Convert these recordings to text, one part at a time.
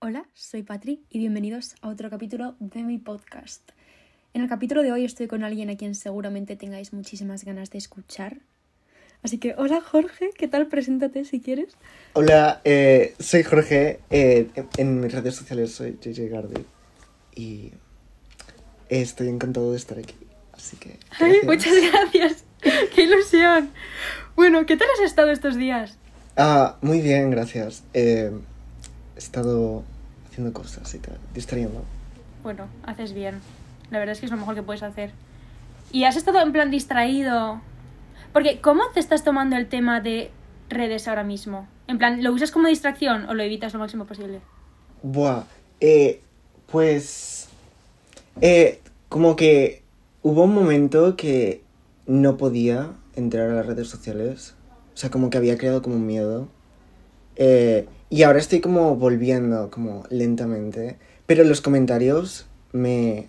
Hola, soy Patri y bienvenidos a otro capítulo de mi podcast. En el capítulo de hoy estoy con alguien a quien seguramente tengáis muchísimas ganas de escuchar. Así que, hola Jorge, ¿qué tal? Preséntate si quieres. Hola, eh, soy Jorge. eh, en mis redes sociales soy JJ Gardi. Y estoy encantado de estar aquí. Así que. Ay, muchas gracias. ¡Qué ilusión! Bueno, ¿qué tal has estado estos días? Ah, muy bien, gracias. Eh, he estado haciendo cosas y tal, distrayendo. Bueno, haces bien. La verdad es que es lo mejor que puedes hacer. ¿Y has estado en plan distraído? Porque, ¿cómo te estás tomando el tema de redes ahora mismo? En plan, ¿lo usas como distracción o lo evitas lo máximo posible? Buah, eh, pues. Eh, como que hubo un momento que no podía entrar a las redes sociales. O sea, como que había creado como un miedo. Eh, y ahora estoy como volviendo, como lentamente. Pero los comentarios me,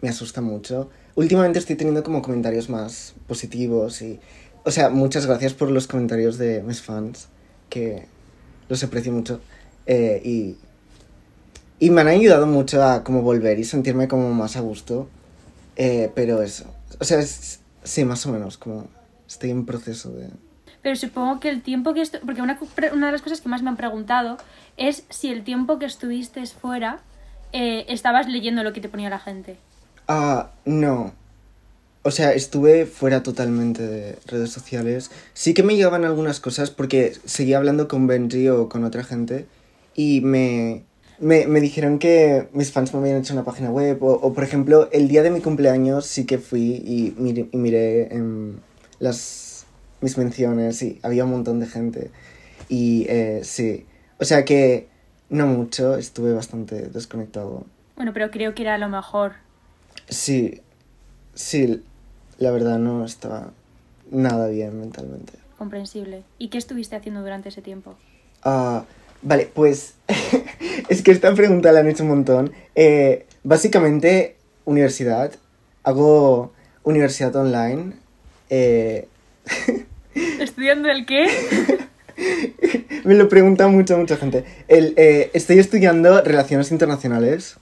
me asustan mucho. Últimamente estoy teniendo como comentarios más positivos y... O sea, muchas gracias por los comentarios de mis fans, que los aprecio mucho. Eh, y, y me han ayudado mucho a como volver y sentirme como más a gusto. Eh, pero eso. O sea, es- sí, más o menos, como estoy en proceso de... Pero supongo que el tiempo que... Porque una, una de las cosas que más me han preguntado es si el tiempo que estuviste fuera eh, estabas leyendo lo que te ponía la gente. Ah, no. O sea, estuve fuera totalmente de redes sociales. Sí que me llegaban algunas cosas porque seguía hablando con Benji o con otra gente y me, me, me dijeron que mis fans me habían hecho una página web o, por ejemplo, el día de mi cumpleaños sí que fui y miré, y miré las, mis menciones y había un montón de gente. Y eh, sí, o sea que no mucho, estuve bastante desconectado. Bueno, pero creo que era lo mejor. Sí, sí, la verdad no estaba nada bien mentalmente. Comprensible. ¿Y qué estuviste haciendo durante ese tiempo? Ah, vale, pues es que esta pregunta la han hecho un montón. Eh, básicamente, universidad. Hago universidad online. Eh, ¿Estudiando el qué? me lo pregunta mucha, mucha gente. El, eh, estoy estudiando relaciones internacionales.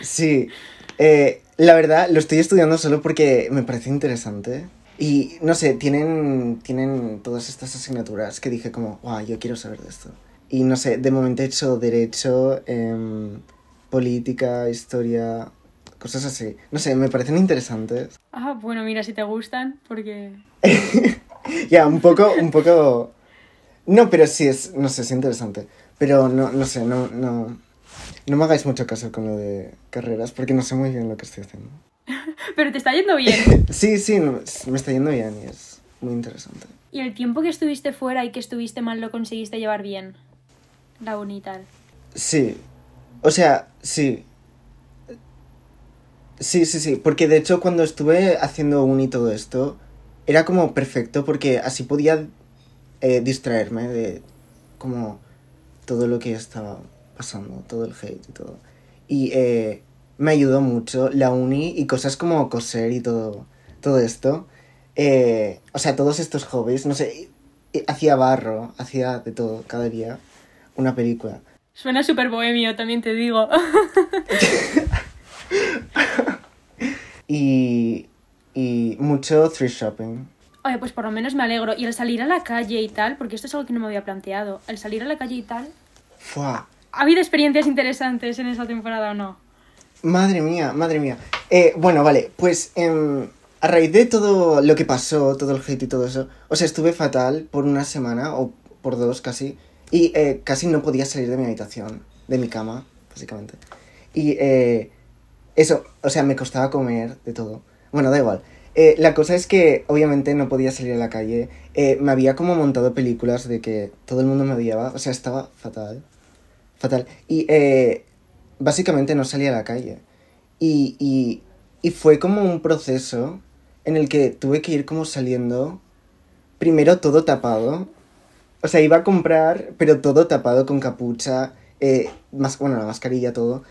Sí, eh, la verdad lo estoy estudiando solo porque me parece interesante. Y no sé, tienen, tienen todas estas asignaturas que dije como, wow, yo quiero saber de esto. Y no sé, de momento he hecho derecho, em, política, historia, cosas así. No sé, me parecen interesantes. Ah, bueno, mira, si te gustan, porque... Ya, un poco, un poco... No, pero sí es, no sé, es interesante. Pero no, no sé, no, no... No me hagáis mucho caso con lo de carreras porque no sé muy bien lo que estoy haciendo. Pero te está yendo bien. Sí, sí, no, me está yendo bien y es muy interesante. ¿Y el tiempo que estuviste fuera y que estuviste mal lo conseguiste llevar bien? La uni y tal. Sí, o sea, sí. Sí, sí, sí, porque de hecho cuando estuve haciendo uni y todo esto, era como perfecto porque así podía eh, distraerme de como todo lo que estaba pasando, todo el hate y todo. Y eh, me ayudó mucho la uni y cosas como coser y todo, todo esto. Eh, o sea, todos estos hobbies, no sé, hacía barro, hacía de todo cada día una película. Suena súper bohemio, también te digo. Y, y mucho thrift shopping. Oye, pues por lo menos me alegro. Y el salir a la calle y tal, porque esto es algo que no me había planteado. El salir a la calle y tal. Fua. ¿Ha habido experiencias interesantes en esa temporada o no? Madre mía, madre mía. Eh, bueno, vale, pues em, a raíz de todo lo que pasó, todo el hate y todo eso, o sea, estuve fatal por una semana o por dos casi. Y eh, casi no podía salir de mi habitación, de mi cama, básicamente. Y eh, eso, o sea, me costaba comer de todo. Bueno, da igual. Eh, la cosa es que obviamente no podía salir a la calle. Eh, me había como montado películas de que todo el mundo me odiaba. O sea, estaba fatal. Fatal. Y eh, básicamente no salía a la calle. Y, y, fue como un proceso en el que tuve que ir como saliendo. Primero todo tapado. O sea, iba a comprar, pero todo tapado con capucha. Eh, más, bueno, la mascarilla, todo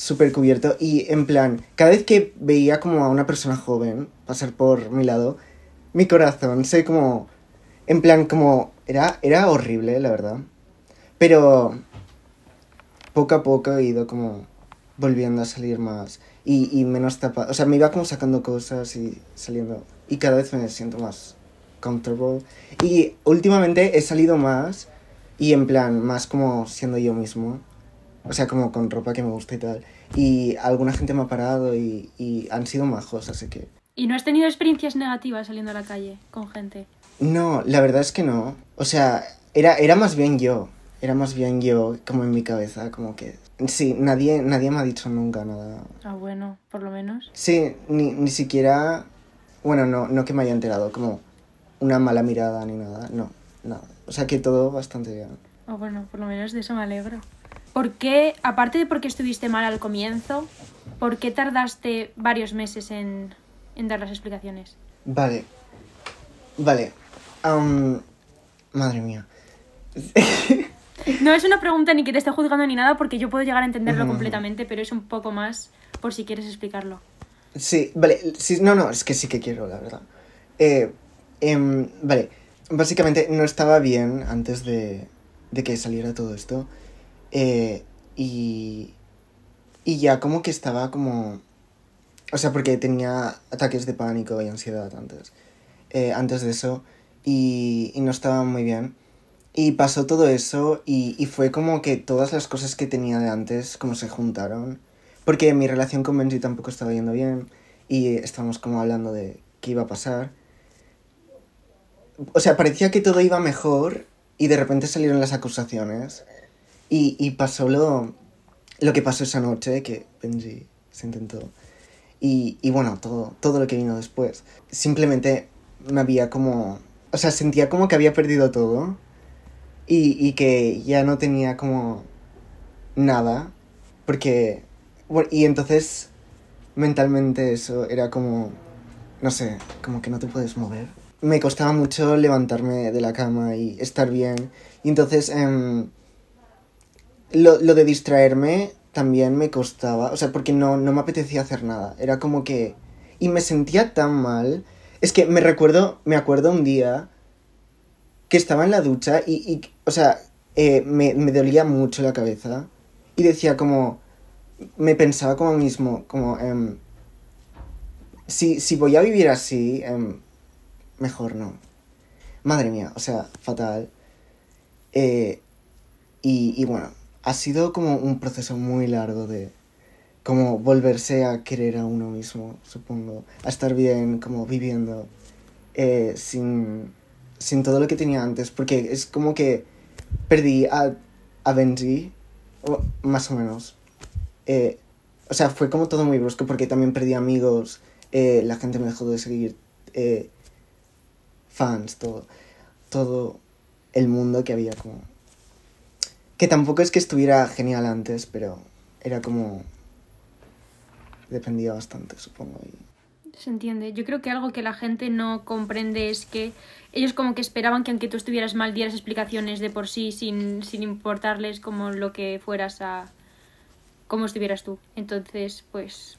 súper cubierto y en plan, cada vez que veía como a una persona joven pasar por mi lado, mi corazón se como, en plan como, era, era horrible, la verdad. Pero, poco a poco he ido como volviendo a salir más y, y menos tapado. O sea, me iba como sacando cosas y saliendo. Y cada vez me siento más comfortable. Y últimamente he salido más y en plan, más como siendo yo mismo. O sea, como con ropa que me gusta y tal. Y alguna gente me ha parado y, y han sido majos, así que... ¿Y no has tenido experiencias negativas saliendo a la calle con gente? No, la verdad es que no. O sea, era, era más bien yo. Era más bien yo, como en mi cabeza, como que... Sí, nadie, nadie me ha dicho nunca nada. Ah, bueno, por lo menos. Sí, ni, ni siquiera... Bueno, no, no que me haya enterado, como una mala mirada ni nada, no, nada. O sea que todo bastante bien. Ah, bueno, por lo menos de eso me alegro. ¿Por qué, aparte de porque estuviste mal al comienzo, por qué tardaste varios meses en, en dar las explicaciones? Vale. Vale. Am, madre mía. No es una pregunta ni que te esté juzgando ni nada porque yo puedo llegar a entenderlo Ujú. completamente, pero es un poco más por si quieres explicarlo. Sí, vale. Sí, no, no, es que sí que quiero, la verdad. Eh, em, vale. Básicamente no estaba bien antes de, de que saliera todo esto. Eh, y, y ya como que estaba como... O sea, porque tenía ataques de pánico y ansiedad antes. eh, antes de eso. Y, y no estaba muy bien. Y pasó todo eso y, y fue como que todas las cosas que tenía de antes como se juntaron. Porque mi relación con Benji tampoco estaba yendo bien. Y estábamos como hablando de qué iba a pasar. O sea, parecía que todo iba mejor y de repente salieron las acusaciones. Y, y pasó lo, lo que pasó esa noche, que Benji se intentó. Y, y bueno, todo, todo lo que vino después. Simplemente me había como... O sea, sentía como que había perdido todo. Y, y que ya no tenía como nada. Porque... Bueno, y entonces mentalmente eso era como... No sé, como que no te puedes mover. Me costaba mucho levantarme de la cama y estar bien. Y entonces... em, lo, lo de distraerme también me costaba, o sea, porque no, no me apetecía hacer nada. Era como que... Y me sentía tan mal. Es que me recuerdo, me acuerdo un día que estaba en la ducha y, y o sea, eh, me, me dolía mucho la cabeza. Y decía como... Me pensaba como mismo, como... em, si, si voy a vivir así, em, mejor no. Madre mía, o sea, fatal. Eh, y, y bueno, ha sido como un proceso muy largo de como volverse a querer a uno mismo, supongo, a estar bien, como viviendo eh, sin, sin todo lo que tenía antes, porque es como que perdí a, a Benji, o- más o menos. Eh, o sea, fue como todo muy brusco, porque también perdí amigos, eh, la gente me dejó de seguir, eh, fans, todo, todo el mundo que había como que tampoco es que estuviera genial antes, pero era como... Dependía bastante, supongo. y- Se entiende. Yo creo que algo que la gente no comprende es que ellos como que esperaban que aunque tú estuvieras mal dieras explicaciones de por sí sin, sin importarles como lo que fueras a... cómo estuvieras tú. Entonces, pues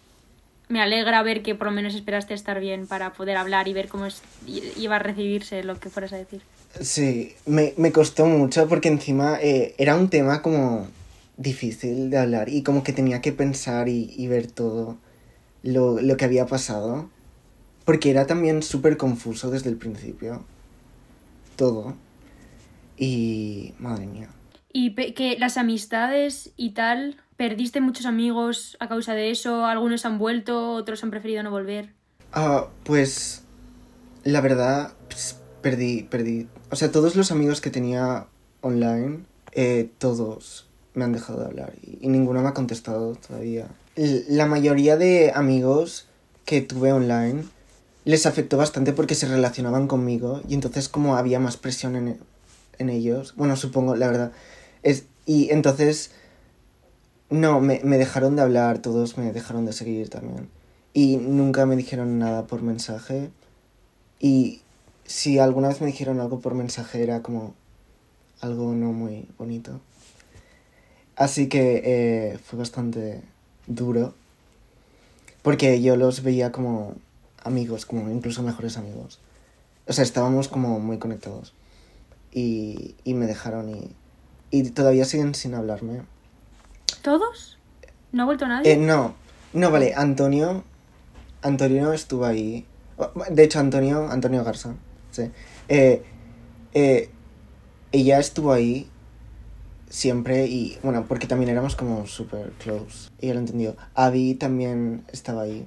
me alegra ver que por lo menos esperaste estar bien para poder hablar y ver cómo iba a recibirse lo que fueras a decir. Sí, me, me costó mucho porque encima eh, era un tema como difícil de hablar y como que tenía que pensar y, y ver todo lo, lo que había pasado. Porque era también súper confuso desde el principio. Todo. Y... Madre mía. Y que las amistades y tal, perdiste muchos amigos a causa de eso, algunos han vuelto, otros han preferido no volver. Ah, pues la verdad, pues, perdí, perdí. O sea, todos los amigos que tenía online, eh, todos me han dejado de hablar y, ninguno me ha contestado todavía. La mayoría de amigos que tuve online les afectó bastante porque se relacionaban conmigo y entonces como había más presión en, en ellos, bueno, supongo, la verdad. Es, y entonces, no, me, me dejaron de hablar, todos me dejaron de seguir también. Y nunca me dijeron nada por mensaje. Y si alguna vez me dijeron algo por mensaje era como algo no muy bonito. Así que eh, fue bastante duro. Porque yo los veía como amigos, como incluso mejores amigos. O sea, estábamos como muy conectados. Y, y me dejaron y, y todavía siguen sin hablarme. ¿Todos? ¿No ha vuelto nadie? Eh, no, no, vale, Antonio. Antonio estuvo ahí. De hecho, Antonio, Antonio Garza, sí. Eh, eh, ella estuvo ahí siempre y, bueno, porque también éramos como super close. Ella lo entendió. Abby también estaba ahí.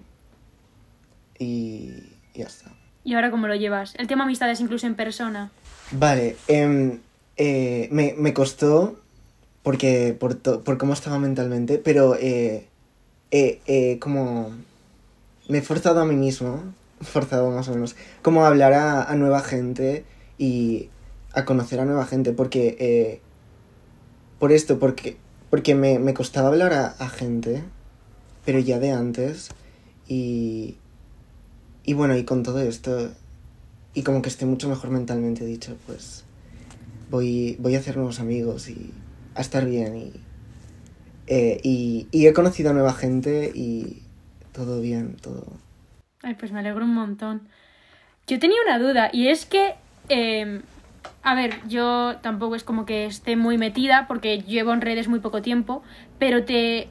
Y ya está. ¿Y ahora cómo lo llevas? El tema amistades incluso en persona. Vale, em, eh, me, me costó porque por, to- por cómo estaba mentalmente, pero eh, eh, eh, como me he forzado a mí mismo, forzado más o menos, como hablar a, nueva gente y a conocer a nueva gente, porque eh, por esto, porque, porque me, me costaba hablar a, gente, pero ya de antes, y, y bueno, y con todo esto, y como que estoy mucho mejor mentalmente, dicho, pues voy, voy a hacer nuevos amigos y a estar bien, y, eh, y, y he conocido a nueva gente y todo bien, todo... Ay, pues me alegro un montón. Yo tenía una duda y es que, eh, a ver, yo tampoco es como que esté muy metida porque llevo en redes muy poco tiempo, pero te...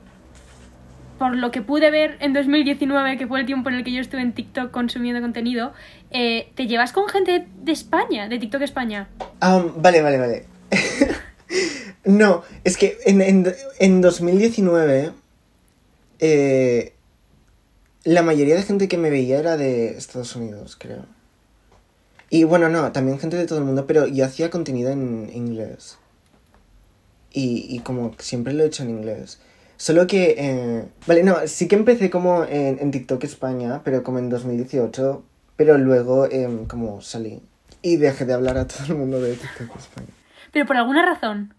Por lo que pude ver en 2019, que fue el tiempo en el que yo estuve en TikTok consumiendo contenido, eh, te llevas con gente de España, de TikTok España. Ah, vale, vale, vale. no, es que en, en, en 2019 eh, la mayoría de gente que me veía era de Estados Unidos, creo. Y bueno, no, también gente de todo el mundo, pero yo hacía contenido en inglés. Y, y como siempre lo he hecho en inglés. Solo que, eh, vale, no, sí que empecé como en, en TikTok España, pero como en 2018, pero luego em, como salí. Y dejé de hablar a todo el mundo de TikTok España. Pero por alguna razón.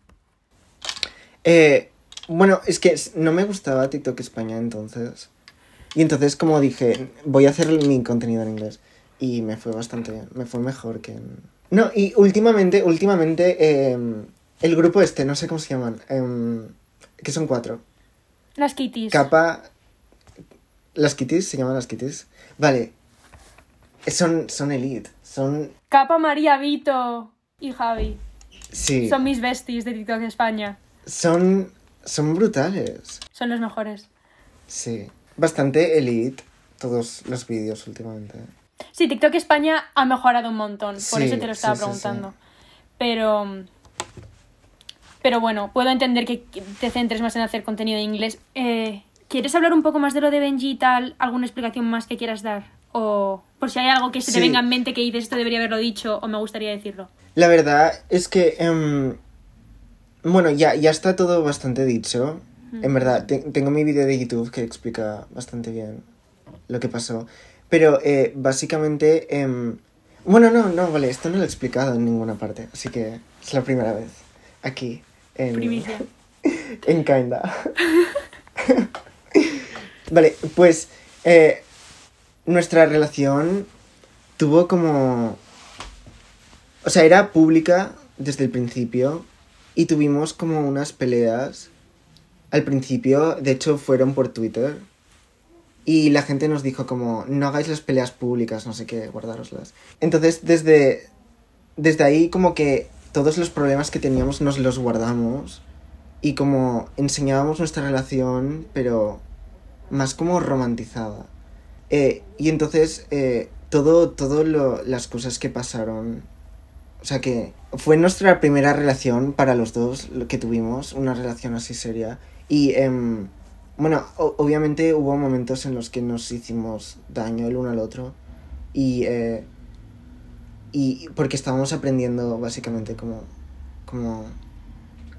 Eh, bueno, es que no me gustaba TikTok España entonces. Y entonces como dije, voy a hacer mi contenido en inglés. Y me fue bastante bien, me fue mejor que en... No, y últimamente, últimamente, em, el grupo este, no sé cómo se llaman, em, que son cuatro. Las kitties. Capa... Las kitties, se llaman las kitties. Vale. Son, son elite, son... Capa, María, Vito y Javi. Sí, Son mis besties de TikTok España. son, son brutales. Son los mejores. Sí, bastante elite todos los vídeos últimamente. Sí, TikTok España ha mejorado un montón, por Sí, eso te lo estaba sí, preguntando. sí. Pero. Pero bueno, puedo entender que te centres más en hacer contenido en inglés. Eh, ¿Quieres hablar un poco más de lo de Benji y tal? ¿Alguna explicación más que quieras dar? O por si hay algo que se te venga en mente que dices esto debería haberlo dicho o me gustaría decirlo. La verdad es que, em, bueno, ya, ya está todo bastante dicho. En verdad, te- tengo mi vídeo de YouTube que explica bastante bien lo que pasó. Pero eh, básicamente, em, bueno, no, no, vale, esto no lo he explicado en ninguna parte. Así que es la primera vez aquí en, Primicia. en Kinda. vale, pues eh, nuestra relación tuvo como... O sea, era pública desde el principio y tuvimos como unas peleas al principio, de hecho fueron por Twitter y la gente nos dijo como no hagáis las peleas públicas, no sé qué, guardároslas. Entonces desde, desde ahí como que todos los problemas que teníamos nos los guardamos y como enseñábamos nuestra relación, pero más como romantizada. Eh, y entonces eh, todo, todo lo, las cosas que pasaron, o sea que fue nuestra primera relación para los dos lo que tuvimos, una relación así seria. Y em, bueno, obviamente hubo momentos en los que nos hicimos daño el uno al otro. Y, eh, y porque estábamos aprendiendo básicamente cómo, cómo,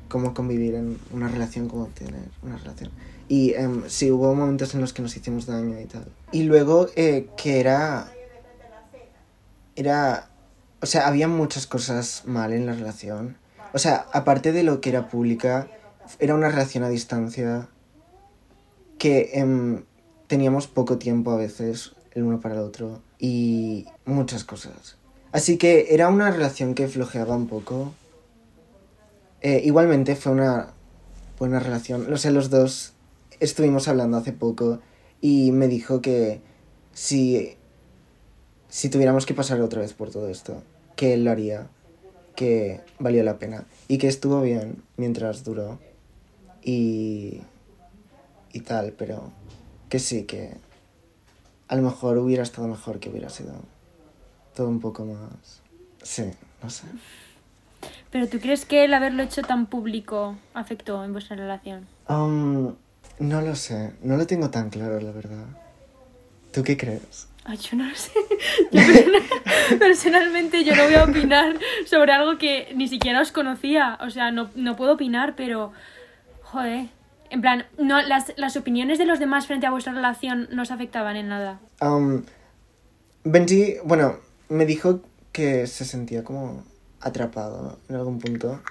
cómo convivir en una relación, cómo tener una relación. Y em, sí, hubo momentos en los que nos hicimos daño y tal. Y luego eh, que era... Era... O sea, había muchas cosas mal en la relación. O sea, aparte de lo que era pública, era una relación a distancia que em, teníamos poco tiempo a veces el uno para el otro y muchas cosas. Así que era una relación que flojeaba un poco. Eh, igualmente fue una buena relación. O sea, los dos estuvimos hablando hace poco y me dijo que si, si tuviéramos que pasar otra vez por todo esto, que él lo haría, que valió la pena y que estuvo bien mientras duró. Y, y tal, pero que sí, que a lo mejor hubiera estado mejor que hubiera sido todo un poco más... Sí, no sé. Pero ¿tú crees que el haberlo hecho tan público afectó en vuestra relación? Um, no lo sé, no lo tengo tan claro, la verdad. ¿Tú qué crees? Ay, yo no lo sé. Yo personalmente yo no voy a opinar sobre algo que ni siquiera os conocía. O sea, no, no puedo opinar, pero... Joder. En plan, no, las, las opiniones de los demás frente a vuestra relación no os afectaban en nada. Benji, bueno, me dijo que se sentía como atrapado en algún punto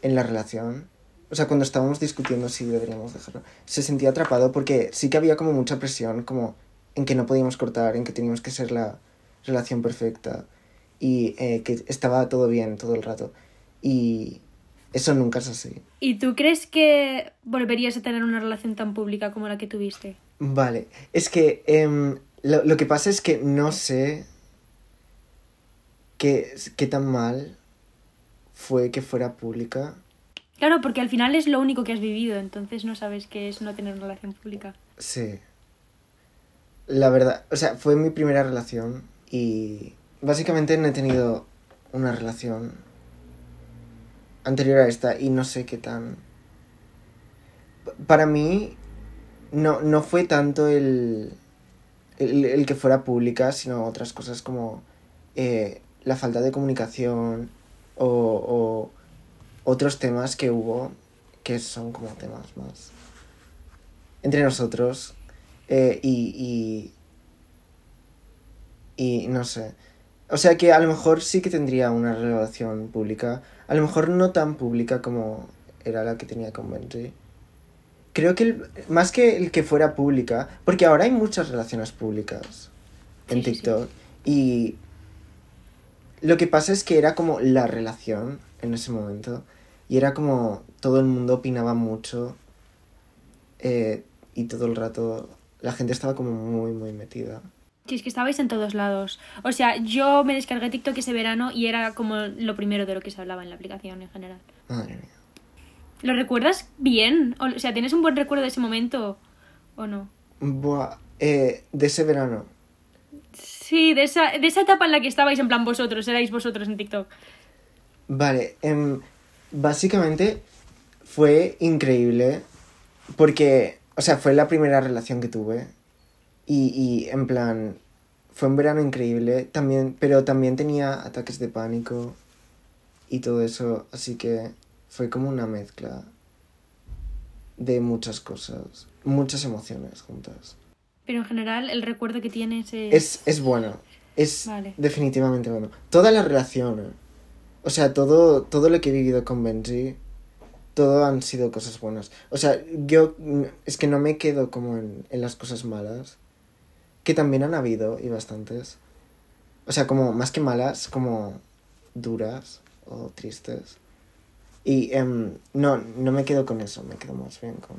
en la relación. O sea, cuando estábamos discutiendo si deberíamos dejarlo, se sentía atrapado porque sí que había como mucha presión, como en que no podíamos cortar, en que teníamos que ser la relación perfecta y eh, que estaba todo bien todo el rato. Y eso nunca es así. ¿Y tú crees que volverías a tener una relación tan pública como la que tuviste? Vale, es que em, lo, lo que pasa es que no sé qué, qué tan mal fue que fuera pública. Claro, porque al final es lo único que has vivido, entonces no sabes qué es no tener una relación pública. Sí. La verdad, o sea, fue mi primera relación y básicamente no he tenido una relación anterior a esta y no sé qué tan... Pa- Para mí no, no fue tanto el, el, que fuera pública, sino otras cosas como eh, la falta de comunicación o, o otros temas que hubo que son como temas más entre nosotros eh, y, y no sé. O sea que a lo mejor sí que tendría una relación pública, a lo mejor no tan pública como era la que tenía con Benji. Creo que el- más que el que fuera pública, porque ahora hay muchas relaciones públicas en Sí, sí, sí. TikTok y lo que pasa es que era como la relación en ese momento y era como todo el mundo opinaba mucho eh, y todo el rato la gente estaba como muy muy metida. Sí, es que estabais en todos lados. O sea, yo me descargué TikTok ese verano y era como lo primero de lo que se hablaba en la aplicación en general. Madre mía. ¿Lo recuerdas bien? O sea, ¿tienes un buen recuerdo de ese momento o no? Buah, eh, de ese verano. Sí, de esa, de esa etapa en la que estabais en plan vosotros, erais vosotros en TikTok. Vale, em, básicamente fue increíble porque, o sea, fue la primera relación que tuve y, y en plan, fue un verano increíble, también, pero también tenía ataques de pánico y todo eso, así que fue como una mezcla de muchas cosas, muchas emociones juntas. Pero en general el recuerdo que tienes es... Es, es bueno, es Vale. definitivamente bueno. Toda la relación, o sea, todo, todo lo que he vivido con Benji, todo han sido cosas buenas. O sea, yo es que no me quedo como en, en las cosas malas, que también han habido y bastantes. O sea, como más que malas, como duras o tristes. Y em, no, no me quedo con eso, me quedo más bien con...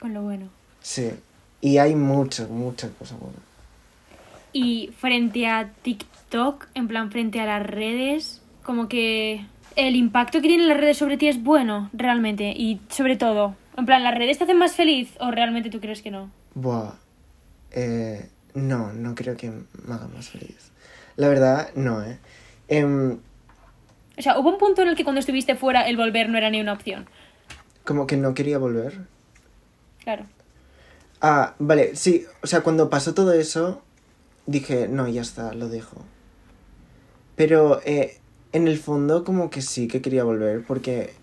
Con lo bueno. Sí, y hay muchas, muchas cosas buenas. Y frente a TikTok, en plan frente a las redes, como que el impacto que tienen las redes sobre ti es bueno, realmente. Y sobre todo, en plan, ¿las redes te hacen más feliz o realmente tú crees que no? Buah. Eh, no, no creo que me haga más feliz. La verdad, no, ¿eh? Em, O sea, hubo un punto en el que cuando estuviste fuera el volver no era ni una opción. como que no quería volver. Claro. Ah, vale, sí. O sea, cuando pasó todo eso, dije, no, ya está, lo dejo. Pero eh, en el fondo como que sí que quería volver porque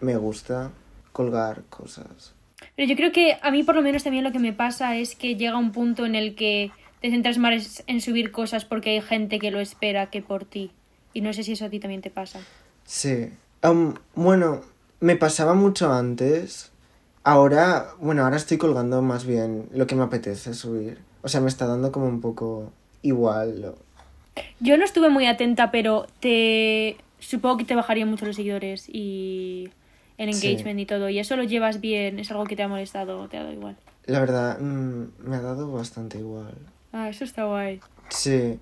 me gusta colgar cosas. Pero yo creo que a mí por lo menos también lo que me pasa es que llega un punto en el que te centras más en subir cosas porque hay gente que lo espera que por ti. Y no sé si eso a ti también te pasa. Sí. Am, bueno, me pasaba mucho antes. Ahora, bueno, ahora estoy colgando más bien lo que me apetece subir. O sea, me está dando como un poco igual. lo- Yo no estuve muy atenta, pero te supongo que te bajarían mucho los seguidores y el Sí. engagement y todo. Y eso lo llevas bien, es algo que te ha molestado o te ha dado igual. La verdad, mm, me ha dado bastante igual. Ah, eso está guay. Sí.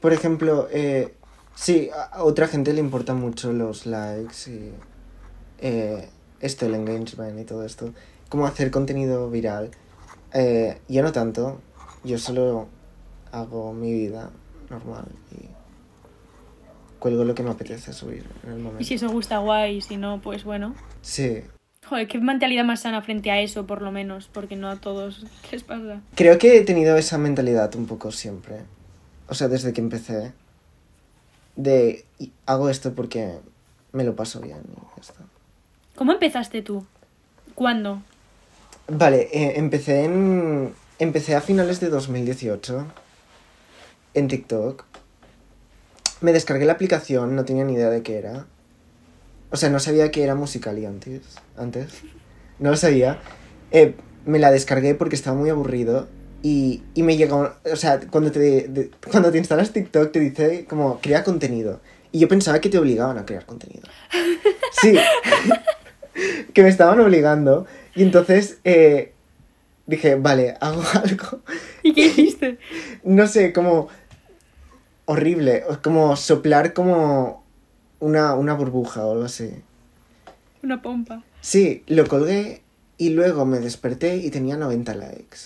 Por ejemplo, eh, sí, a a otra gente le importan mucho los likes y eh, esto, el engagement y todo esto. como hacer contenido viral. Eh, yo no tanto, yo solo hago mi vida normal y cuelgo lo que me apetece subir en el momento. Y si eso gusta, guay. Si no, pues bueno. Sí, Joder, qué mentalidad más sana frente a eso, por lo menos. Porque no a todos les pasa. creo que he tenido esa mentalidad un poco siempre. O sea, desde que empecé. De hago esto porque me lo paso bien y ya está. ¿Cómo empezaste tú? ¿Cuándo? Vale, eh, empecé en. Empecé a finales de 2018 en TikTok. Me descargué la aplicación, no tenía ni idea de qué era. O sea, no sabía que era Musical.ly antes. Antes. No lo sabía. Eh, me la descargué porque estaba muy aburrido. Y, y me llegó. O sea, cuando te, de- cuando te instalas TikTok te dice como crea contenido. Y yo pensaba que te obligaban a crear contenido. Sí. que me estaban obligando. Y entonces eh, dije, vale, hago algo. ¿Y qué hiciste? No sé, como horrible. Como soplar como una, una burbuja o algo así. Una pompa. Sí, lo colgué y luego me desperté y tenía 90 likes.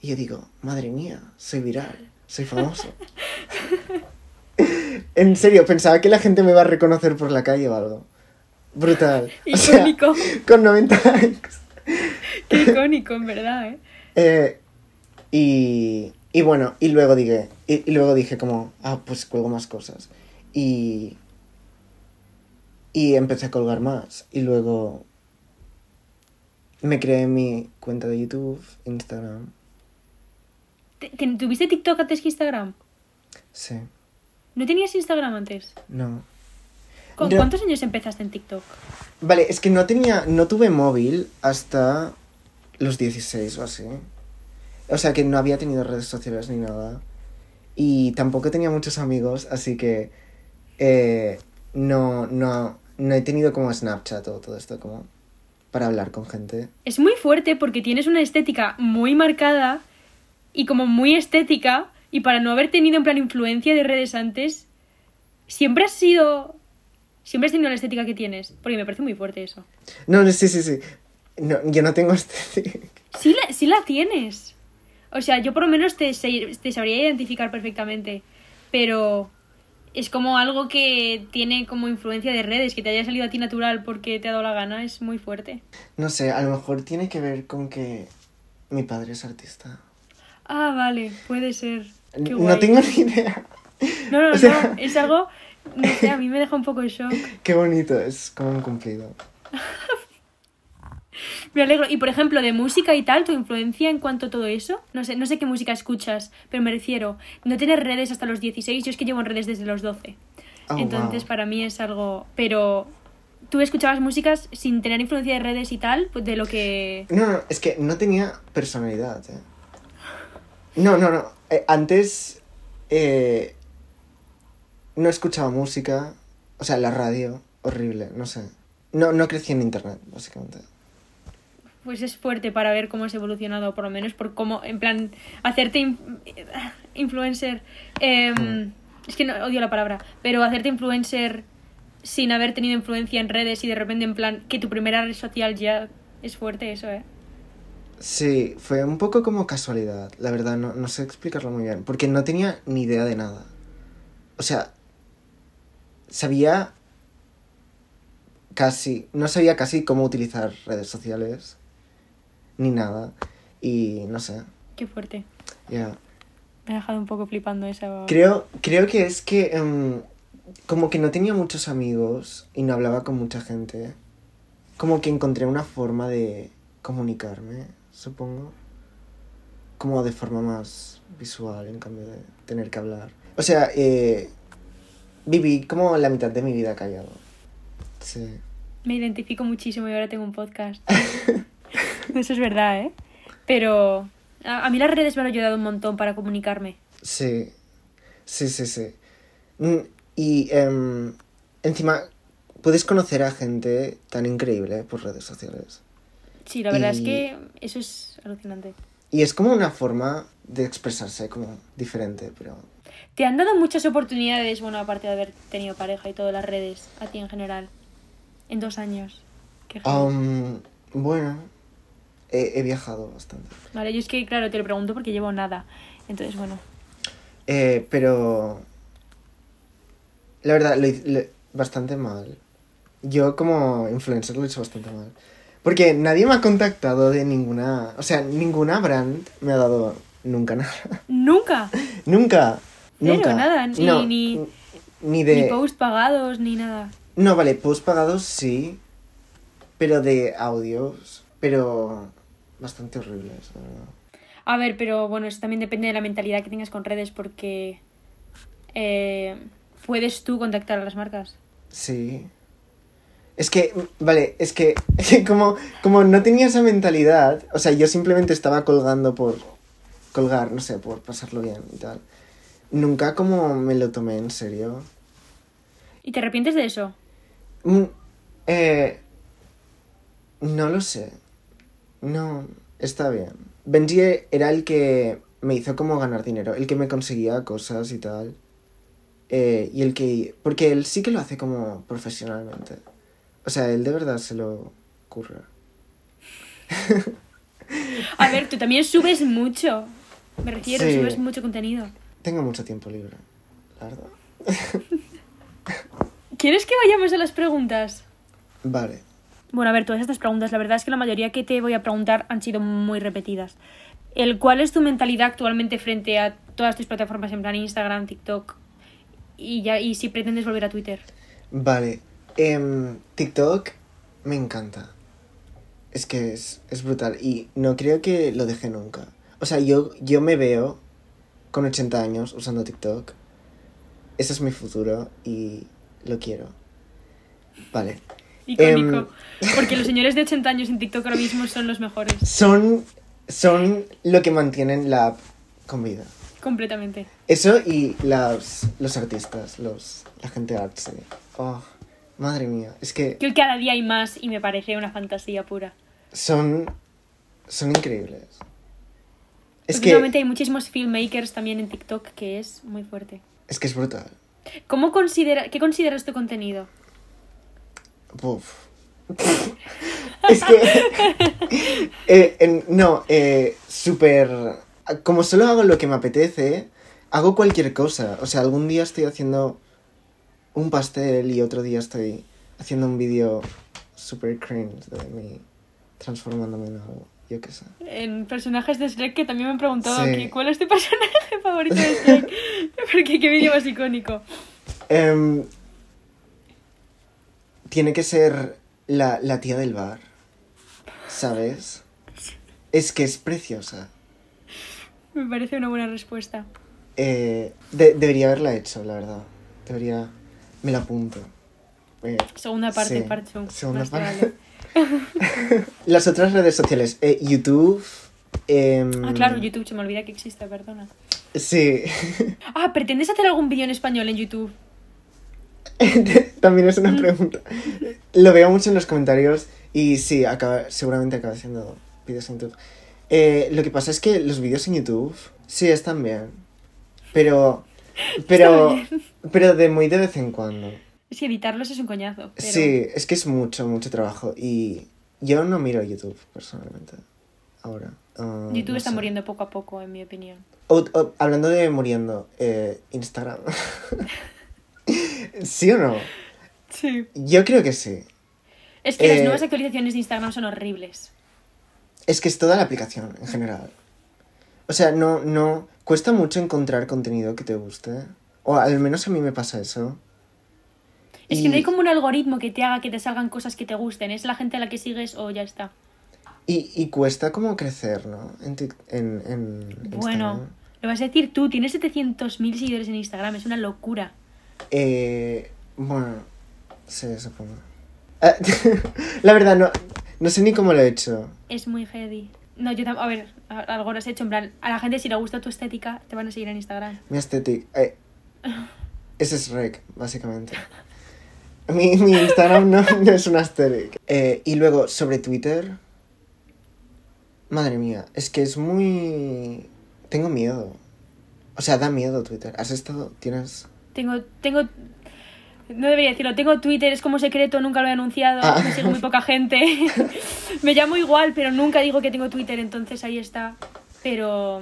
Y yo digo, madre mía, soy viral, soy famoso. en serio, pensaba que la gente me iba a reconocer por la calle o algo. Brutal. O sea, Icónico. con 90 likes. Qué icónico, en verdad, ¿eh? Eh, y, y bueno, y luego dije, y, y luego dije como, ah, pues cuelgo más cosas. Y, y empecé a colgar más. Y luego me creé mi cuenta de YouTube, Instagram. ¿Te- te- ¿Tuviste TikTok antes que Instagram? Sí, ¿No tenías Instagram antes? no. ¿Con No. cuántos años empezaste en TikTok? Vale, es que no tenía, no tuve móvil hasta los 16 o así. O sea que no había tenido redes sociales ni nada. Y tampoco tenía muchos amigos, así que eh, no, no, no he tenido como Snapchat o todo esto como para hablar con gente. Es muy fuerte porque tienes una estética muy marcada y como muy estética y para no haber tenido en plan influencia de redes antes, siempre has sido... Siempre has tenido la estética que tienes, porque me parece muy fuerte eso. No, no, sí, sí, sí. No, yo no tengo este... Sí la, sí la tienes. O sea, yo por lo menos te, te sabría identificar perfectamente, pero es como algo que tiene como influencia de redes, que te haya salido a ti natural porque te ha dado la gana, es muy fuerte. No sé, a lo mejor tiene que ver con que mi padre es artista. Ah, vale, puede ser. Qué No tengo ni idea. No, no, O sea- no, es algo, no sé, a mí me deja un poco en shock. Qué bonito, es como un cumplido. Me alegro. Y por ejemplo, de música y tal, tu influencia en cuanto a todo eso, no sé, no sé qué música escuchas, pero me refiero, no tener redes hasta los 16, yo es que llevo en redes desde los 12. Oh, Entonces wow. para mí es algo, pero tú escuchabas músicas sin tener influencia de redes y tal, pues de lo que... No, no, es que no tenía personalidad, eh. No, no, no. eh, antes eh, no escuchaba música, o sea, la radio, horrible, no sé. No, no crecí en internet, básicamente. Pues es fuerte para ver cómo has evolucionado, por lo menos por cómo, en plan, hacerte in- influencer. em, Hmm. Es que no odio la palabra, pero hacerte influencer sin haber tenido influencia en redes y de repente, en plan, que tu primera red social ya es fuerte, eso, ¿eh? Sí, fue un poco como casualidad, la verdad, no, no sé explicarlo muy bien, porque no tenía ni idea de nada. O sea, sabía casi, no sabía casi cómo utilizar redes sociales, ni nada, y no sé, Qué fuerte. ya. Me ha dejado un poco flipando esa. Creo, creo que es que em, como que no tenía muchos amigos y no hablaba con mucha gente, como que encontré una forma de comunicarme, supongo. Como de forma más visual, en cambio de tener que hablar. O sea, eh, viví como la mitad de mi vida callado. Sí. Me identifico muchísimo y ahora tengo un podcast. Eso es verdad, ¿eh? Pero a, a mí las redes me han ayudado un montón para comunicarme. Sí, sí, sí, sí. Mm, Y em, encima puedes conocer a gente tan increíble por redes sociales. Sí, la verdad es que eso es alucinante. Y es como una forma de expresarse como diferente, pero... ¿Te han dado muchas oportunidades, bueno, aparte de haber tenido pareja y todas las redes, a ti en general? En dos años. Qué. Um, bueno, he, he viajado bastante. Vale, yo es que, claro, te lo pregunto porque llevo nada. Entonces, bueno. Eh, pero. La verdad, lo hice lo- bastante mal. Yo, como influencer, lo he hecho bastante mal. Porque nadie me ha contactado de ninguna. O sea, ninguna brand me ha dado nunca nada. Nunca. nunca. Cero, nunca. nada, ni- No, ni- Ni de. Ni post pagados, ni nada. No, vale, post pagados sí. Pero de audios. Pero. Bastante horribles, la verdad. A ver, pero bueno, eso también depende de la mentalidad que tengas con redes porque eh, puedes tú contactar a las marcas. Sí. Es que, vale, es que como, como no tenía esa mentalidad, o sea, yo simplemente estaba colgando por colgar, no sé, por pasarlo bien y tal. Nunca como me lo tomé en serio. ¿Y te arrepientes de eso? Mm, eh, no lo sé. No, está bien. Benji era el que me hizo como ganar dinero, el que me conseguía cosas y tal. Eh, y el que... Porque él sí que lo hace como profesionalmente. O sea, él de verdad se lo curra. A ver, tú también subes mucho. Me refiero, Sí. subes mucho contenido. Tengo mucho tiempo libre, la verdad. ¿Quieres que vayamos a las preguntas? Vale. Bueno, a ver, todas estas preguntas, la verdad es que la mayoría que te voy a preguntar han sido muy repetidas. El, ¿Cuál es tu mentalidad actualmente frente a todas tus plataformas en plan Instagram, TikTok y ya y si pretendes volver a Twitter? Vale. em, TikTok me encanta. Es que es, es brutal. Y no creo que lo deje nunca. O sea, yo, yo me veo con 80 años usando TikTok. Ese es mi futuro y lo quiero. Vale. Icónico. Em. Porque los señores de 80 años en TikTok ahora mismo son los mejores. Son, son lo que mantienen la app con vida. Completamente. Eso y las, los artistas, los, la gente artsy. Oh, madre mía. Es que Que cada día hay más y me parece una fantasía pura. son, son increíbles. Es Últimamente que, hay muchísimos filmmakers también en TikTok que es muy fuerte. es que es brutal. ¿Cómo considera, ¿Qué consideras tu contenido? Uf. es que... eh, no, eh, súper... Como solo hago lo que me apetece, hago cualquier cosa. O sea, algún día estoy haciendo un pastel y otro día estoy haciendo un vídeo súper cringe de mí transformándome en algo. Yo qué sé. En personajes de Shrek que también me han preguntado Sí. aquí, ¿cuál es tu personaje favorito de Shrek? Porque qué vídeo más icónico. Em, tiene que ser la, la tía del bar. ¿Sabes? Es que es preciosa. Me parece una buena respuesta. Eh, de- debería haberla hecho, la verdad. Debería. Me la apunto. Eh, Segunda parte, sí, part two, Segunda parte. Las otras redes sociales. eh, YouTube. em, Ah, claro, YouTube, se me olvida que existe, perdona. Sí. Ah, ¿pretendes hacer algún vídeo en español en YouTube? También es una pregunta. Lo veo mucho en los comentarios y sí, acaba, seguramente acaba haciendo vídeos en YouTube. Eh, lo que pasa es que los vídeos en YouTube sí están bien. Pero. Pero. Pero de muy de vez en cuando. Es que editarlos es un coñazo. Pero... Sí, es que es mucho, mucho trabajo. Y yo no miro YouTube personalmente. Ahora. Ah, YouTube no está sé. muriendo poco a poco, en mi opinión. O- o- hablando de muriendo, eh, Instagram. ¿Sí o no? Sí. Yo creo que sí. Es que las Eh, nuevas actualizaciones de Instagram son horribles. Es que es toda la aplicación en general. O sea, no, no. Cuesta mucho encontrar contenido que te guste. O al menos a mí me pasa eso. Es Y- que no hay como un algoritmo que te haga que te salgan cosas que te gusten. Es la gente a la que sigues o ya está. Y, y cuesta como crecer, ¿no? En, en, en Bueno, lo vas a decir tú. Tienes 700.000 seguidores en Instagram. Es una locura. Eh, bueno, sí, supongo. Ah, la verdad, no, no sé ni cómo lo he hecho. Es muy heavy. No, yo tam- A ver, algo lo has hecho. En plan, a la gente si le gusta tu estética, te van a seguir en Instagram. Mi estética. eh, ese es rec, básicamente. Mi, mi Instagram no, no es una aesthetic. Eh, y luego, sobre Twitter. Madre mía, es que es muy. Tengo miedo. O sea, da miedo Twitter. ¿Has estado? ¿Tienes.? Tengo, tengo No debería decirlo. Tengo Twitter, es como secreto, nunca lo he anunciado. Ah. Me sigue muy poca gente. me llamo igual, pero nunca digo que tengo Twitter, entonces ahí está. Pero,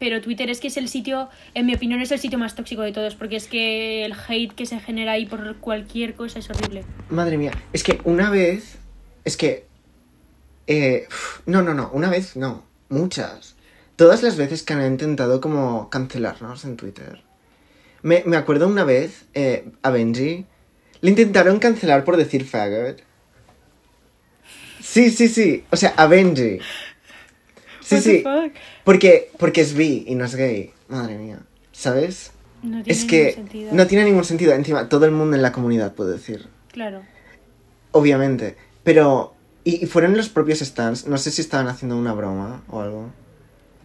pero Twitter es que es el sitio, en mi opinión, es el sitio más tóxico de todos, porque es que el hate que se genera ahí por cualquier cosa es horrible. Madre mía, es que una vez. Es que. eh, no, no, no, una vez no. Muchas. Todas las veces que han intentado como cancelarnos en Twitter. Me, me acuerdo una vez eh, a Benji. Le intentaron cancelar por decir faggot. Sí, sí, sí. O sea, a Benji. Sí, What the sí. fuck? Porque, porque es bi y no es gay. Madre mía. ¿Sabes? No tiene Es ningún que sentido. no tiene ningún sentido. Encima, todo el mundo en la comunidad puede decir. Claro. Obviamente. Pero. Y, y fueron los propios stands. No sé si estaban haciendo una broma o algo.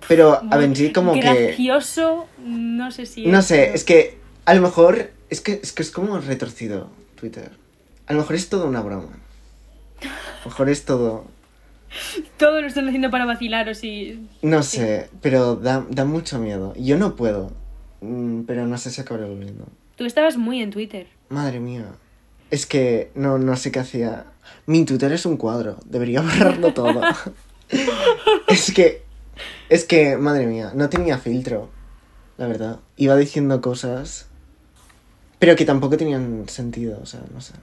Pero a Benji como que. Gracioso, no sé si. No sé, pero- es que a lo mejor. Es que, es que es como retorcido Twitter. A lo mejor es todo una broma. A lo mejor es todo. Todo lo están haciendo para vacilaros y. No sé, pero da, da mucho miedo. Yo no puedo. Mm, Pero no sé si acabaré volviendo. Tú estabas muy en Twitter. Madre mía. Es que no, no sé qué hacía. Mi Twitter es un cuadro. Debería borrarlo todo. es que. Es que, madre mía, no tenía filtro. La verdad. Iba diciendo cosas. Pero que tampoco tenían sentido. O sea, no sé.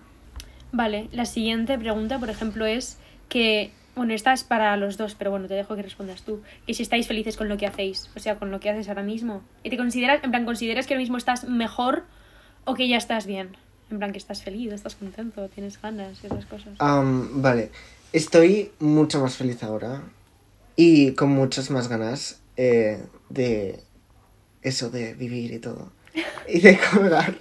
Vale, la siguiente pregunta, por ejemplo, es que. Bueno, esta es para los dos, pero bueno, te dejo que respondas tú. Que si estáis felices con lo que hacéis, o sea, con lo que haces ahora mismo. Y te consideras, en plan, ¿consideras que ahora mismo estás mejor o que ya estás bien? En plan, que estás feliz, estás contento, tienes ganas, esas cosas. Am, vale. Estoy mucho más feliz ahora. Y con muchas más ganas eh, de eso de vivir y todo. Y de colgar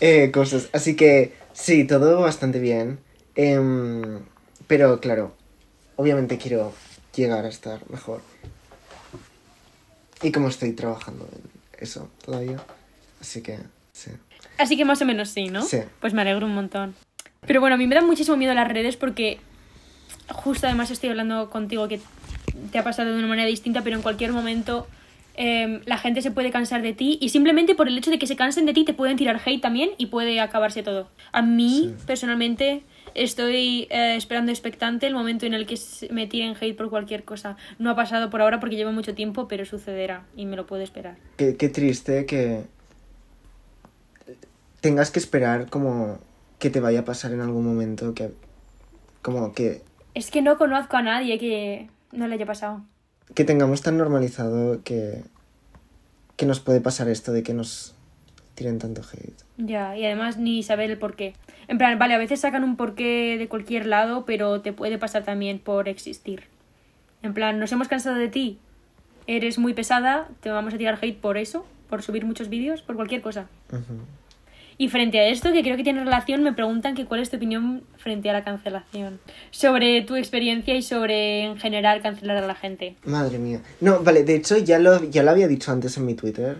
eh, cosas. Así que sí, todo bastante bien. Em, pero claro, obviamente quiero llegar a estar mejor. Y como estoy trabajando en eso todavía. Así que sí. Así que más o menos sí, ¿no? Sí. Pues me alegro un montón. Pero bueno, a mí me da muchísimo miedo las redes porque justo además estoy hablando contigo que te ha pasado de una manera distinta, pero en cualquier momento eh, la gente se puede cansar de ti y simplemente por el hecho de que se cansen de ti te pueden tirar hate también y puede acabarse todo. A mí, Sí. personalmente, estoy eh, esperando expectante el momento en el que me tiren hate por cualquier cosa. No ha pasado por ahora porque lleva mucho tiempo, pero sucederá y me lo puedo esperar. Qué, qué triste que tengas que esperar como que te vaya a pasar en algún momento, que como que, Es que no conozco a nadie que no le haya pasado. que tengamos tan normalizado que, que nos puede pasar esto de que nos tiren tanto hate. Ya, y además ni saber el porqué. En plan, vale, a veces sacan un porqué de cualquier lado, pero te puede pasar también por existir. En plan, nos hemos cansado de ti, eres muy pesada, te vamos a tirar hate por eso, por subir muchos vídeos, por cualquier cosa. Ujú. Y frente a esto, que creo que tiene relación, me preguntan que cuál es tu opinión frente a la cancelación. Sobre tu experiencia y sobre, en general, cancelar a la gente. Madre mía. No, vale, de hecho ya lo, ya lo había dicho antes en mi Twitter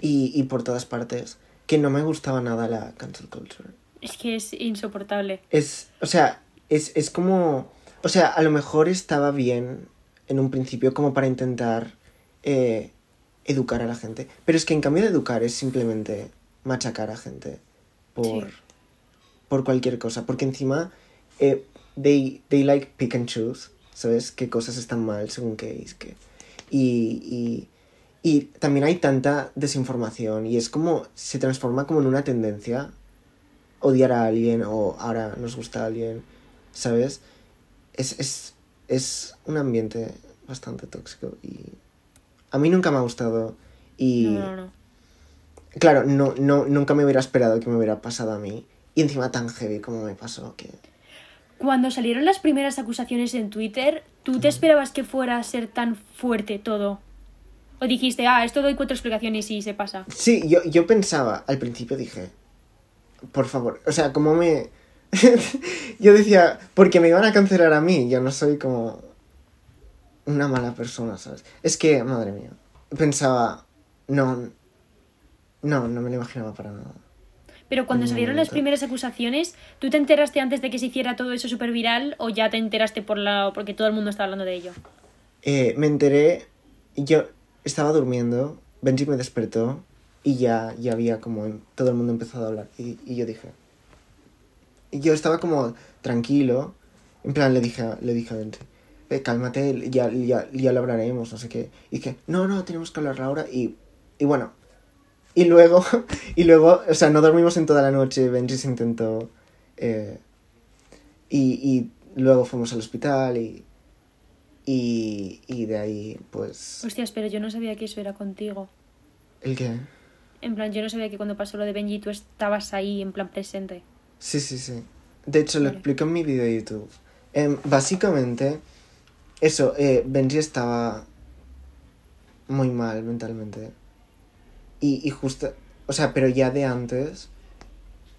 y, y por todas partes, que no me gustaba nada la cancel culture. Es que es insoportable. Es, o sea, es, es como, o sea, a lo mejor estaba bien en un principio como para intentar eh, educar a la gente, pero es que en cambio de educar es simplemente machacar a gente por, Sí. por cualquier cosa, porque encima eh, they, they like pick and choose, ¿sabes? Qué cosas están mal según qué es que... Y, y, y también hay tanta desinformación y es como se transforma como en una tendencia odiar a alguien o ahora nos gusta a alguien, ¿sabes? Es, es, es un ambiente bastante tóxico y a mí nunca me ha gustado y No, no, no. Claro, no, no, nunca me hubiera esperado que me hubiera pasado a mí y encima tan heavy como me pasó que... Cuando salieron las primeras acusaciones en Twitter, ¿tú te esperabas que fuera a ser tan fuerte todo? ¿O dijiste, ah, esto doy cuatro explicaciones y se pasa? Sí, yo, yo pensaba, al principio dije, por favor, o sea, como me... yo decía, porque me iban a cancelar a mí, yo no soy como una mala persona, ¿sabes? Es que, madre mía, pensaba, no, no, no me lo imaginaba para nada. Pero cuando salieron las primeras acusaciones, ¿tú te enteraste antes de que se hiciera todo eso súper viral o ya te enteraste por la... porque todo el mundo estaba hablando de ello? Eh, me enteré, yo estaba durmiendo, Benji me despertó Y ya, ya había como em- todo el mundo empezado a hablar. Y, y yo dije. Y yo estaba como tranquilo. En plan, le dije, le dije a Benji, "Eh, cálmate, ya, ya, ya lo hablaremos, no sé qué. Y dije, no, no, tenemos que hablar ahora. Y, y bueno. Y luego, y luego, o sea, no dormimos en toda la noche. Benji se intentó. eh, y, y luego fuimos al hospital y. Y, y de ahí, pues. Hostias, pero yo no sabía que eso era contigo. ¿El qué? En plan, yo no sabía que cuando pasó lo de Benji tú estabas ahí, en plan presente. Sí, sí, sí. De hecho, lo Vale. explico en mi video de YouTube. Em, básicamente, eso, eh, Benji estaba muy mal mentalmente. Y, y justo, o sea, pero ya de antes.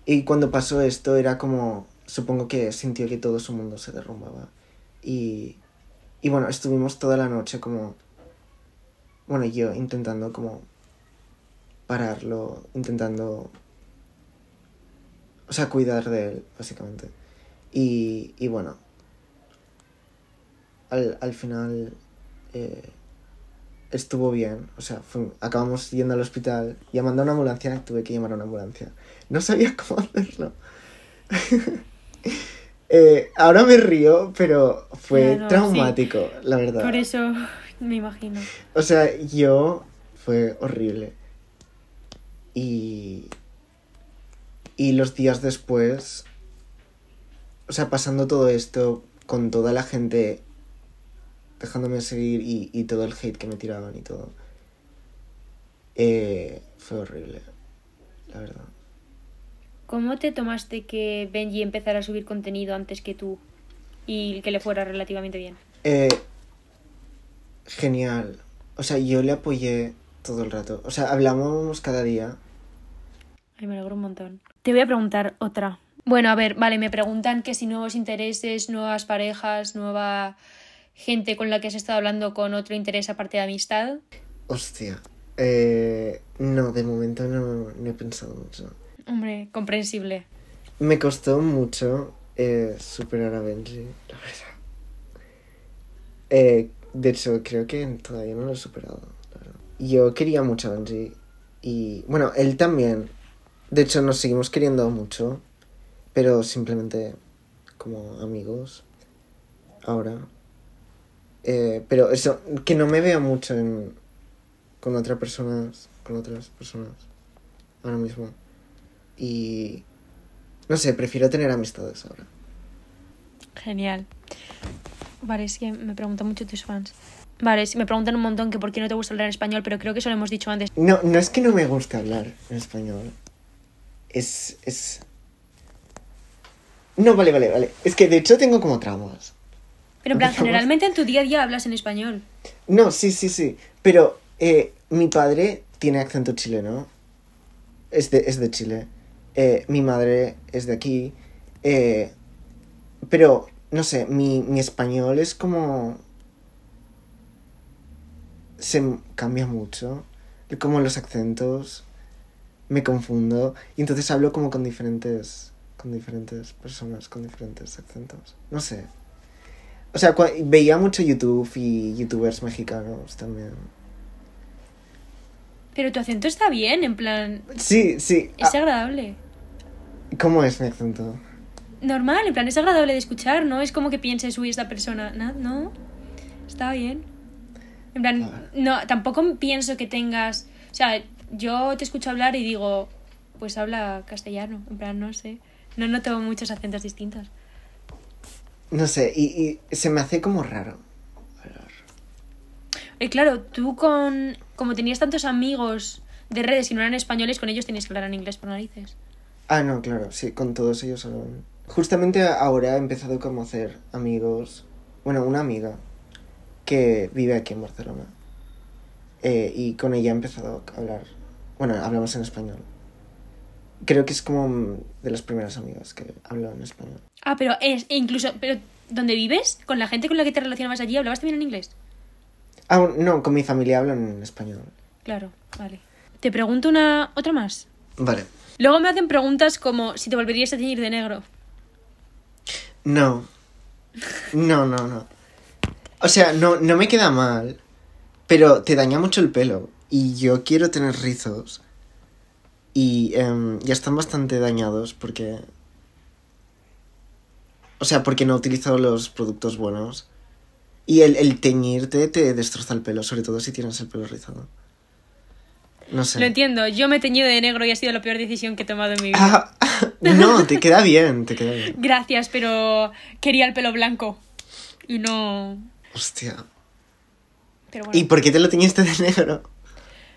Y cuando pasó esto era como, supongo que sintió que todo su mundo se derrumbaba. Y, y bueno, estuvimos toda la noche como, bueno, yo intentando como pararlo, intentando o sea, cuidar de él, básicamente. Y, y bueno, al, al final eh, estuvo bien. O sea, fue- acabamos yendo al hospital, llamando a una ambulancia, tuve que llamar a una ambulancia. No sabía cómo hacerlo. Eh, ahora me río, pero fue sí. traumático, la verdad. Por eso me imagino. O sea, yo fue horrible. Y. Y los días después. O sea, pasando todo esto, con toda la gente dejándome seguir y, y todo el hate que me tiraban y todo. eh, fue horrible. La verdad. ¿Cómo te tomaste que Benji empezara a subir contenido antes que tú y que le fuera relativamente bien? Eh, genial. O sea, yo le apoyé todo el rato. O sea, hablamos cada día. Ay, me alegro un montón. Te voy a preguntar otra. Bueno, a ver, vale, me preguntan que si nuevos intereses, nuevas parejas, nueva gente con la que has estado hablando con otro interés aparte de amistad. Hostia. Eh, no, de momento no, no he pensado mucho. Hombre, comprensible. Me costó mucho eh, superar a Benji, la verdad. Eh, de hecho, creo que todavía no lo he superado. Yo quería mucho a Benji. Y bueno, él también. De hecho, nos seguimos queriendo mucho. Pero simplemente como amigos. Ahora. Eh, pero eso, que no me veo mucho en, con otras personas. Con otras personas. Ahora mismo. Y. No sé, prefiero tener amistades ahora. Genial. Vale, es que me preguntan mucho tus fans. Vale, sí, me preguntan un montón que por qué no te gusta hablar en español, pero creo que eso lo hemos dicho antes. No, no es que no me guste hablar en español. Es. es. No, vale, vale, vale. Es que de hecho tengo como traumas. Pero en plan, generalmente en tu día a día hablas en español. No, sí, sí, sí. Pero eh, mi padre tiene acento chileno. Es de, es de Chile. Eh, mi madre es de aquí. Eh, pero, no sé, mi, mi español es como... Se cambia mucho. Como los acentos. Me confundo. Y entonces hablo como con diferentes... Con diferentes personas, con diferentes acentos. No sé. O sea, veía mucho YouTube y youtubers mexicanos también. Pero tu acento está bien, en plan, Sí, sí. es Ah, agradable. ¿Cómo es mi acento? Normal, en plan, es agradable de escuchar, ¿no? Es como que pienses, uy, esta persona, no, no, está bien. En plan, no, tampoco pienso que tengas, o sea, yo te escucho hablar y digo, pues habla castellano, en plan, no sé, no noto muchos acentos distintos. No sé, y, y se me hace como raro. hablar. Y claro, tú con, como tenías tantos amigos de redes y no eran españoles, con ellos tenías que hablar en inglés por narices. Ah, no, claro, sí, con todos ellos hablo. Justamente ahora he empezado como a hacer amigos. Bueno, una amiga que vive aquí en Barcelona. Eh, y con ella he empezado a hablar. Bueno, hablamos en español. Creo que es como de las primeras amigas que hablo en español. Ah, pero es, e incluso, pero ¿dónde vives? ¿Con la gente con la que te relacionabas allí hablabas también en inglés? Ah, no, con mi familia hablo en español. Claro, vale. Te pregunto una otra más. Vale. Luego me hacen preguntas como si te volverías a teñir de negro. No. No, no, no. O sea, no, no me queda mal, pero te daña mucho el pelo. Y yo quiero tener rizos. Y em, ya están bastante dañados porque... O sea, porque no he utilizado los productos buenos. Y el, el teñirte te destroza el pelo, sobre todo si tienes el pelo rizado. No sé. Lo entiendo, yo me he teñido de negro y ha sido la peor decisión que he tomado en mi vida. Ah, no, te queda bien, te queda bien. Gracias, pero quería el pelo blanco. Y no. Hostia. Pero bueno. ¿Y por qué te lo teñiste de negro?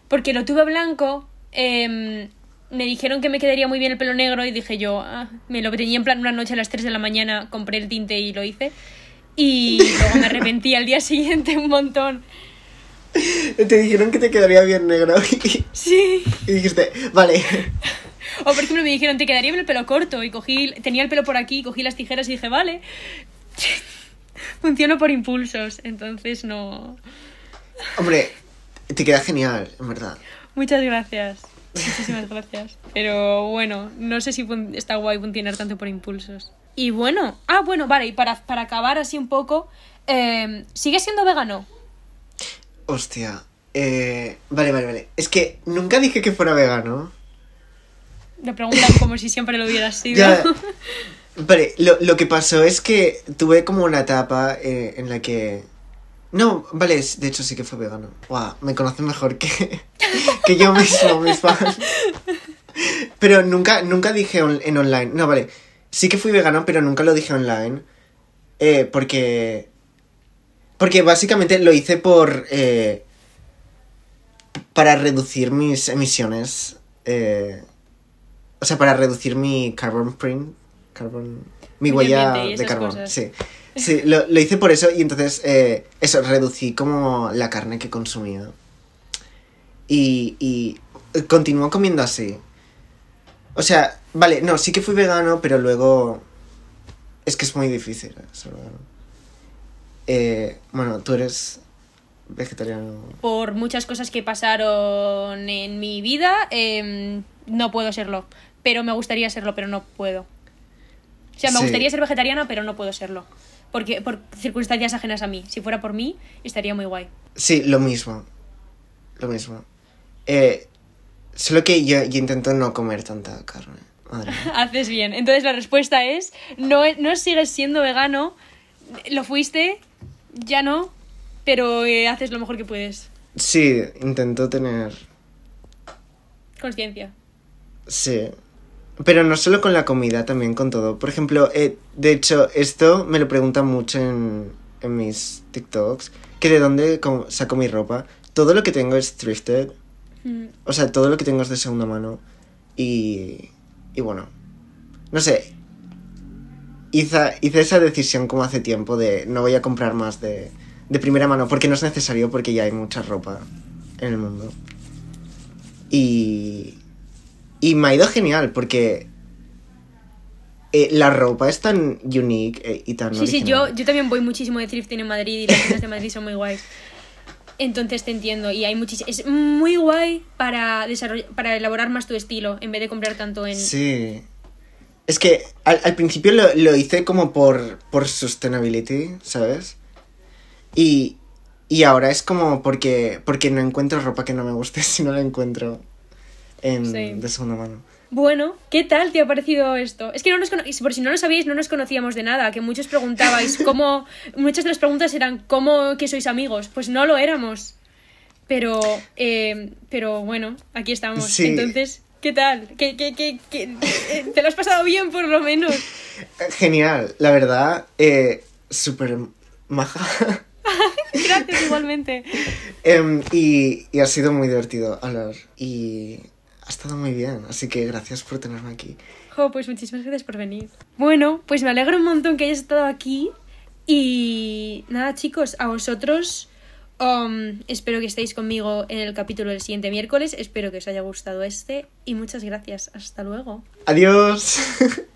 Porque lo tuve blanco. em, me dijeron que me quedaría muy bien el pelo negro y dije yo, ah, me lo teñí en plan una noche a las 3 de la mañana, compré el tinte y lo hice. Y luego me arrepentí al día siguiente un montón. Te dijeron que te quedaría bien negro y, Sí. y dijiste, vale. O por ejemplo me dijeron, te quedaría bien el pelo corto. Y cogí, tenía el pelo por aquí, cogí las tijeras y dije, vale. Funciono por impulsos, entonces no. Hombre, te queda genial, en verdad. Muchas gracias. Muchísimas gracias. Pero bueno, no sé si está guay funcionar tanto por impulsos. Y bueno, ah, bueno, vale, y para, para acabar así un poco, eh, ¿sigues siendo vegano? Hostia. Eh, vale, vale, vale. Es que nunca dije que fuera vegano. Me preguntan como si siempre lo hubieras sido. Ya. Vale, lo, lo que pasó es que tuve como una etapa eh, en la que... No, vale, de hecho sí que fue vegano. Guau, me conocen mejor que, que yo mismo, mis fans. Pero nunca, nunca dije en online. No, vale. Sí que fui vegano, pero nunca lo dije online. Eh, porque... Porque básicamente lo hice por... eh, para reducir mis emisiones. eh, o sea, para reducir mi carbon print. Carbon. Mi huella de carbón. cosas. Sí. Sí, lo, lo hice por eso y entonces eh, eso, reducí como la carne que consumía. Y, y continúo comiendo así. O sea, vale, no, sí que fui vegano, pero luego... Es que es muy difícil eh, ser vegano. Eh, bueno, tú eres vegetariano. Por muchas cosas que pasaron en mi vida, eh, no puedo serlo. Pero me gustaría serlo, pero no puedo. O sea, me Sí. gustaría ser vegetariana, pero no puedo serlo. Porque por circunstancias ajenas a mí. Si fuera por mí, estaría muy guay. Sí, lo mismo. Lo mismo. Eh, solo que yo, yo intento no comer tanta carne. Madre. Haces bien. Entonces la respuesta es, no, no sigues siendo vegano, lo fuiste, ya no, pero eh, haces lo mejor que puedes. Sí, intento tener... Conciencia. Sí. Pero no solo con la comida, también con todo. Por ejemplo, eh, de hecho, esto me lo preguntan mucho en, en mis TikToks. Que de dónde co- saco mi ropa. Todo lo que tengo es thrifted. Mm, O sea, todo lo que tengo es de segunda mano. Y. Y bueno. No sé. Hice, hice esa decisión como hace tiempo de no voy a comprar más de, de primera mano. Porque no es necesario, porque ya hay mucha ropa en el mundo. Y. Y me ha ido genial, porque. eh, la ropa es tan unique eh, y tan. Sí, sí, yo, yo también voy muchísimo de thrifting en Madrid y las tiendas de Madrid son muy guays. Entonces te entiendo y hay. Es muy guay para, desarroll- para elaborar más tu estilo en vez de comprar tanto en... Sí. Es que al, al principio lo, lo hice como por, por sustainability, ¿sabes? Y, y ahora es como porque, porque no encuentro ropa que no me guste si no la encuentro en, Sí. de segunda mano. Bueno, ¿qué tal te ha parecido esto? Es que no nos por si no lo sabíais, no nos conocíamos de nada, que muchos preguntabais cómo... Muchas de las preguntas eran ¿cómo que sois amigos? Pues no lo éramos. Pero, eh, pero bueno, aquí estamos. Sí. Entonces, ¿qué tal? ¿Qué, qué, qué, qué- eh, ¿Te lo has pasado bien por lo menos? Eh, Genial, la verdad, eh, súper maja. Gracias igualmente. Em, y, y ha sido muy divertido hablar. Y ha estado muy bien, así que gracias por tenerme aquí. Jo, pues muchísimas gracias por venir. Bueno, pues me alegro un montón que hayas estado aquí. Y nada, chicos, a vosotros um, espero que estéis conmigo en el capítulo del siguiente miércoles. Espero que os haya gustado este. Y muchas gracias. Hasta luego. Adiós.